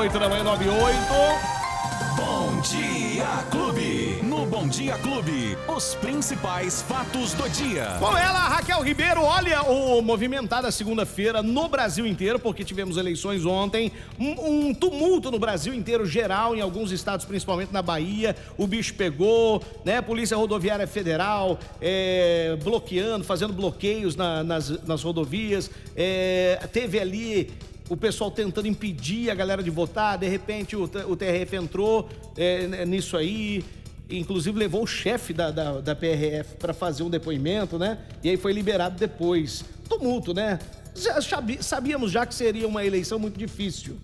8 da manhã, 98. Bom Dia Clube. No Bom Dia Clube, os principais fatos do dia. Com ela, Raquel Ribeiro, olha o movimentada segunda-feira no Brasil inteiro, porque tivemos eleições ontem, um, um, tumulto no Brasil inteiro, geral, em alguns estados, principalmente na Bahia, o bicho pegou, né? Polícia Rodoviária Federal é, bloqueando, fazendo bloqueios na, nas, nas rodovias, é, teve ali o pessoal tentando impedir a galera de votar, de repente o, o TRF entrou é, nisso aí, inclusive levou o chefe da, da, da PRF para fazer um depoimento, né? E aí foi liberado depois. Tumulto, né? Já, sabíamos já que seria uma eleição muito difícil.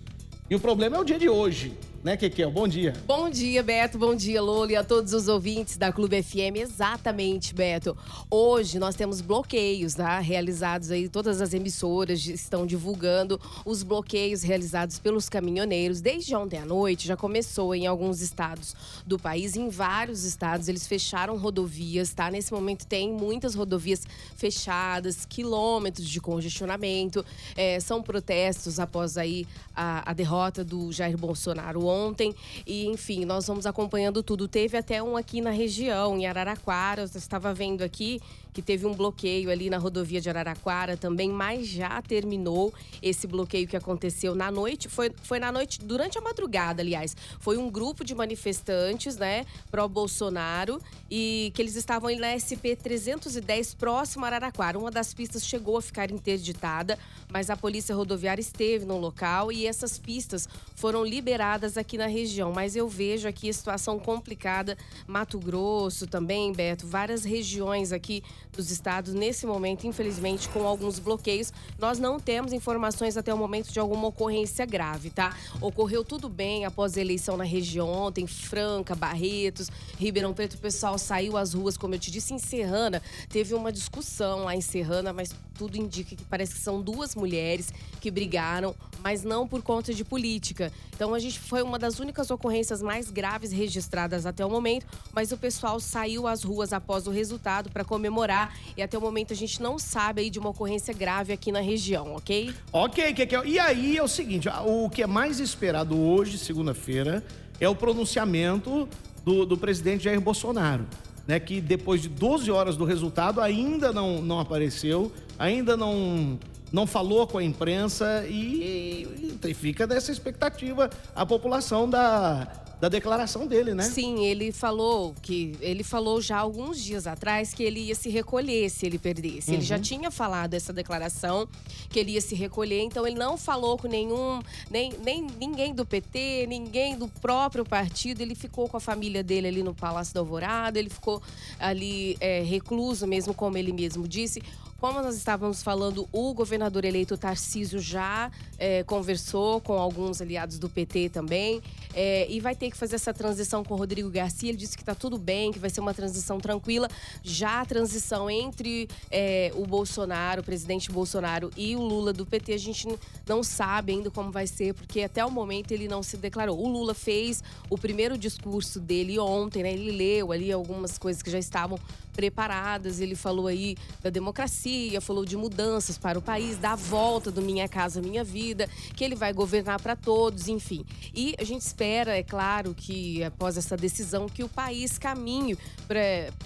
E o problema é o dia de hoje né, Kekel? Bom dia. Bom dia, Beto. Bom dia, Lolo, e a todos os ouvintes da Clube FM. Exatamente, Beto. Hoje nós temos bloqueios, tá? Realizados aí, todas as emissoras estão divulgando os bloqueios realizados pelos caminhoneiros. Desde ontem à noite, já começou em alguns estados do país. Em vários estados, eles fecharam rodovias, tá? Nesse momento tem muitas rodovias fechadas, quilômetros de congestionamento. É, são protestos após aí a, a derrota do Jair Bolsonaro ontem. E, enfim, nós vamos acompanhando tudo. Teve até um aqui na região, em Araraquara. Eu estava vendo aqui que teve um bloqueio ali na rodovia de Araraquara também, mas já terminou esse bloqueio que aconteceu na noite. Foi, foi na noite, durante a madrugada, aliás. Foi um grupo de manifestantes, né, pró-Bolsonaro, e que eles estavam na SP 310, próximo a Araraquara. Uma das pistas chegou a ficar interditada, mas a polícia rodoviária esteve no local e essas pistas foram liberadas aqui na região. Mas eu vejo aqui a situação complicada. Mato Grosso também, Beto, várias regiões aqui dos estados nesse momento, infelizmente, com alguns bloqueios. Nós não temos informações até o momento de alguma ocorrência grave, tá? Ocorreu tudo bem após a eleição na região ontem, Franca, Barretos, Ribeirão Preto, o pessoal saiu às ruas, como eu te disse, em Serrana. Teve uma discussão lá em Serrana, mas tudo indica que parece que são duas mulheres que brigaram, mas não por conta de política. Então a gente foi uma das únicas ocorrências mais graves registradas até o momento, mas o pessoal saiu às ruas após o resultado para comemorar e até o momento a gente não sabe aí de uma ocorrência grave aqui na região, ok? Ok. E aí é o seguinte, o que é mais esperado hoje, segunda-feira, é o pronunciamento do, do presidente Jair Bolsonaro. Né, que depois de 12 horas do resultado ainda não, não apareceu, ainda não, não falou com a imprensa e, e fica dessa expectativa a população da, da declaração dele, né? Sim, ele falou que ele falou já alguns dias atrás que ele ia se recolher se ele perdesse. Uhum. Ele já uhum. tinha falado essa declaração que ele ia se recolher, então ele não falou com nenhum nem, nem ninguém do PT, ninguém do próprio partido. Ele ficou com a família dele ali no Palácio da Alvorada, ele ficou ali é, recluso mesmo, como ele mesmo disse. Como nós estávamos falando, o governador eleito Tarcísio já é, conversou com alguns aliados do PT também é, e vai ter que fazer essa transição com o Rodrigo Garcia. Ele disse que está tudo bem, que vai ser uma transição tranquila. Já a transição entre é, o Bolsonaro, o presidente Bolsonaro e o Lula do PT, a gente não sabe ainda como vai ser, porque até o momento ele não se declarou. O Lula fez o primeiro discurso dele ontem, né? Ele leu ali algumas coisas que já estavam preparadas. Ele falou aí da democracia, falou de mudanças para o país, da volta do Minha Casa Minha Vida, que ele vai governar para todos, enfim. E a gente espera, é claro, que após essa decisão, que o país caminhe para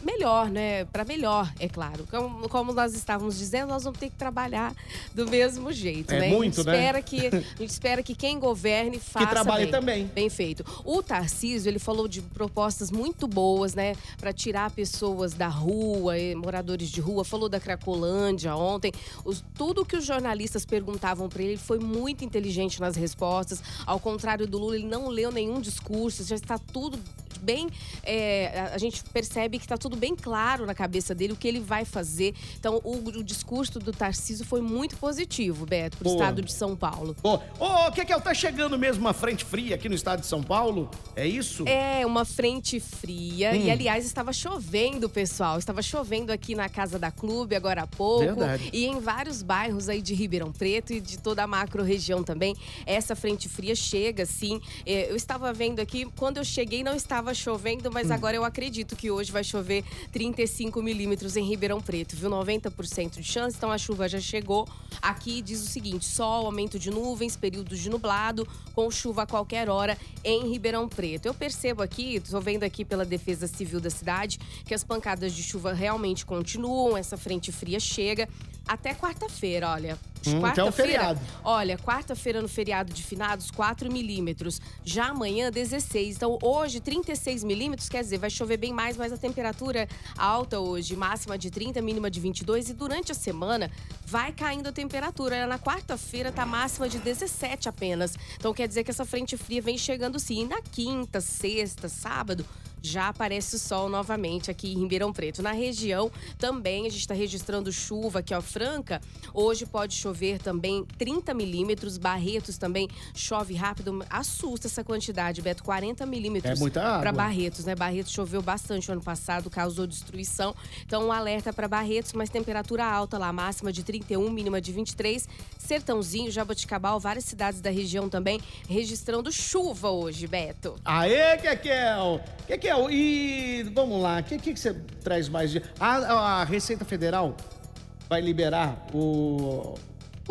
melhor, né? Para melhor, é claro. Como, como, nós estávamos dizendo, nós vamos ter que trabalhar do mesmo jeito, é né? Muito, né? espera que a gente espera que quem governe faça que trabalhe bem, também. Bem feito. O Tarcísio, ele falou de propostas muito boas, né, para tirar pessoas da rua, moradores de rua, falou da Cracolândia ontem. Os, tudo que os jornalistas perguntavam para ele, ele foi muito inteligente nas respostas. Ao contrário do Lula, ele não leu nenhum discurso, já está tudo bem. É, a gente percebe que está tudo bem claro na cabeça dele o que ele vai fazer. Então, o, o discurso do Tarcísio foi muito positivo, Beto, para o estado de São Paulo. Ô, oh, o que, que é? Tá chegando mesmo uma frente fria aqui no estado de São Paulo? É isso? É, uma frente fria. Hum. E, aliás, estava chovendo, pessoal. Estava chovendo aqui na Casa da Clube agora há pouco. Verdade. E em vários bairros aí de Ribeirão Preto e de toda a macro região também. Essa frente fria chega, sim. É, eu estava vendo aqui, quando eu cheguei, não estava tava chovendo, mas hum. agora eu acredito que hoje vai chover 35 milímetros em Ribeirão Preto, viu? 90% de chance, então a chuva já chegou. Aqui diz o seguinte: sol, aumento de nuvens, períodos de nublado, com chuva a qualquer hora em Ribeirão Preto. Eu percebo aqui, estou vendo aqui pela Defesa Civil da cidade, que as pancadas de chuva realmente continuam, essa frente fria chega até quarta-feira, olha. Hum, quarta-feira. Olha, quarta-feira no feriado de finados, 4 milímetros. Já amanhã, 16. Então, hoje, 36 milímetros, quer dizer, vai chover bem mais, mas a temperatura alta hoje, máxima de 30, mínima de 22. E durante a semana, vai caindo a temperatura. Na quarta-feira, tá máxima de 17 apenas. Então, quer dizer que essa frente fria vem chegando sim. E na quinta, sexta, sábado, já aparece o sol novamente aqui em Ribeirão Preto. Na região também a gente está registrando chuva aqui, ó, franca. Hoje pode chover também 30 milímetros. Barretos também chove rápido. Assusta essa quantidade, Beto. 40 milímetros. É muita água. Para Barretos, né? Barretos choveu bastante no ano passado, causou destruição. Então, um alerta para Barretos, mas temperatura alta lá, máxima de 31, mínima de 23. Sertãozinho, Jaboticabal, várias cidades da região também registrando chuva hoje, Beto. Aê, Kekel! Kekel! E vamos lá, o que, que, que, você traz mais de. A, a Receita Federal vai liberar o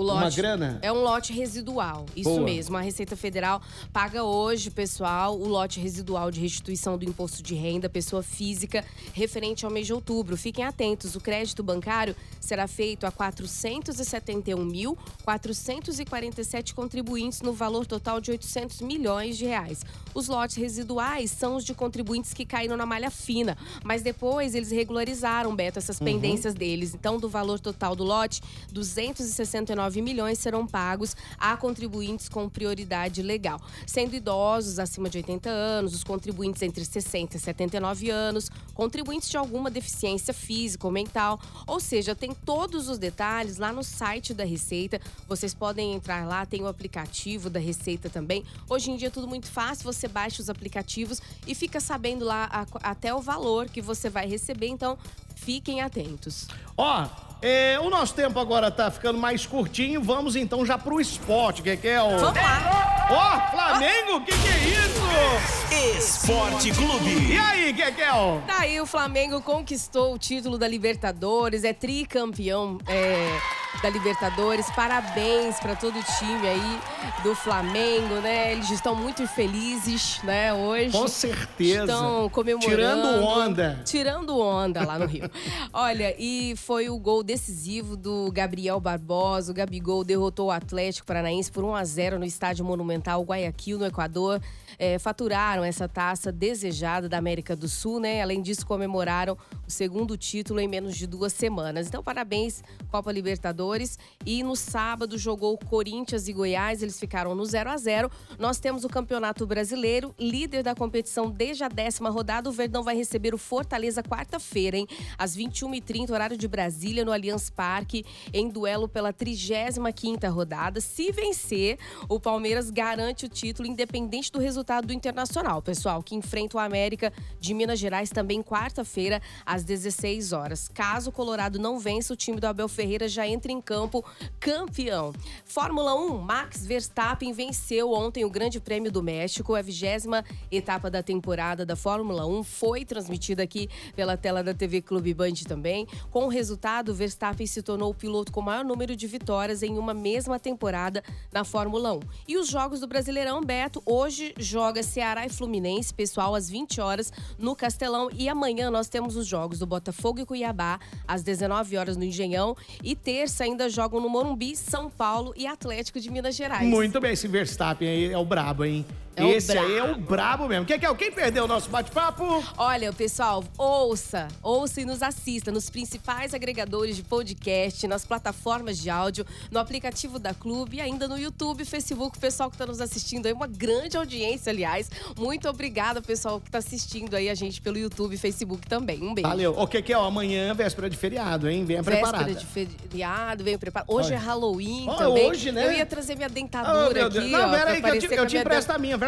o lote Uma grana? É um lote residual. Isso Boa. mesmo. A Receita Federal paga hoje, pessoal, o lote residual de restituição do imposto de renda pessoa física referente ao mês de outubro. Fiquem atentos, o crédito bancário será feito a 471.447 contribuintes no valor total de 800 milhões de reais. Os lotes residuais são os de contribuintes que caíram na malha fina, mas depois eles regularizaram, Beto, essas uhum. pendências uhum. deles. Então, do valor total do lote, 269 9 milhões serão pagos a contribuintes com prioridade legal, sendo idosos acima de 80 anos, os contribuintes entre 60 e 79 anos, contribuintes de alguma deficiência física ou mental. Ou seja, tem todos os detalhes lá no site da Receita. Vocês podem entrar lá, tem o aplicativo da Receita também. Hoje em dia é tudo muito fácil, você baixa os aplicativos e fica sabendo lá a, até o valor que você vai receber. Então, fiquem atentos. Ó, é, o nosso tempo agora tá ficando mais curtinho. Vamos então já pro esporte, que, que é o. Vamos lá! Ó, oh, Flamengo, o que, que é isso? Esporte Clube. E aí, Kekel? Tá aí, o Flamengo conquistou o título da Libertadores, é tricampeão. É da Libertadores. Parabéns para todo o time aí do Flamengo, né? Eles estão muito felizes, né, hoje. Com certeza. Estão comemorando. Tirando onda. Tirando onda lá no Rio. Olha, e foi o gol decisivo do Gabriel Barbosa. O Gabigol derrotou o Atlético Paranaense por 1 a 0 no estádio Monumental Guayaquil, no Equador. É, faturaram essa taça desejada da América do Sul, né? Além disso, comemoraram o segundo título em menos de duas semanas. Então, parabéns, Copa Libertadores. E no sábado jogou Corinthians e Goiás, eles ficaram no 0 a 0 Nós temos o Campeonato Brasileiro, líder da competição desde a décima rodada. O Verdão vai receber o Fortaleza quarta-feira, hein? Às 21h30, horário de Brasília, no Allianz Parque, em duelo pela 35 rodada. Se vencer, o Palmeiras garante o título, independente do resultado do Internacional, pessoal, que enfrenta o América de Minas Gerais também quarta-feira, às 16 horas. Caso o Colorado não vença, o time do Abel Ferreira já entra em campo campeão. Fórmula 1, Max Verstappen venceu ontem o Grande Prêmio do México, a vigésima etapa da temporada da Fórmula 1 foi transmitida aqui pela tela da TV Clube Band também. Com o resultado, Verstappen se tornou o piloto com maior número de vitórias em uma mesma temporada na Fórmula 1. E os jogos do Brasileirão Beto, hoje joga Ceará e Fluminense, pessoal, às 20 horas no Castelão e amanhã nós temos os jogos do Botafogo e Cuiabá às 19 horas no Engenhão e terça ainda jogam no Morumbi, São Paulo e Atlético de Minas Gerais. Muito bem, esse Verstappen aí é o brabo, hein? É Esse aí é o brabo mesmo. Quem, quem, quem perdeu o nosso bate-papo? Olha, pessoal, ouça, ouça e nos assista nos principais agregadores de podcast, nas plataformas de áudio, no aplicativo da Clube e ainda no YouTube, Facebook. O pessoal que está nos assistindo aí, uma grande audiência, aliás. Muito obrigada, pessoal, que está assistindo aí a gente pelo YouTube e Facebook também. Um beijo. Valeu. O que que é? Amanhã, véspera de feriado, hein? Venha preparada. Véspera de feriado, venha preparado. Hoje Olha. é Halloween oh, também. Hoje, né? Eu ia trazer minha dentadura oh, aqui, Não, ó, pera aí, que eu te, eu te empresto a minha.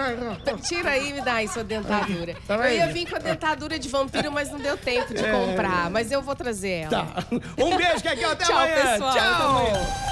Tira aí e me dá aí sua dentadura. Tá eu ia vir com a dentadura de vampiro, mas não deu tempo de é. comprar. Mas eu vou trazer ela. Tá. Um beijo, que aqui até Tchau, amanhã. Pessoal, Tchau. Amanhã.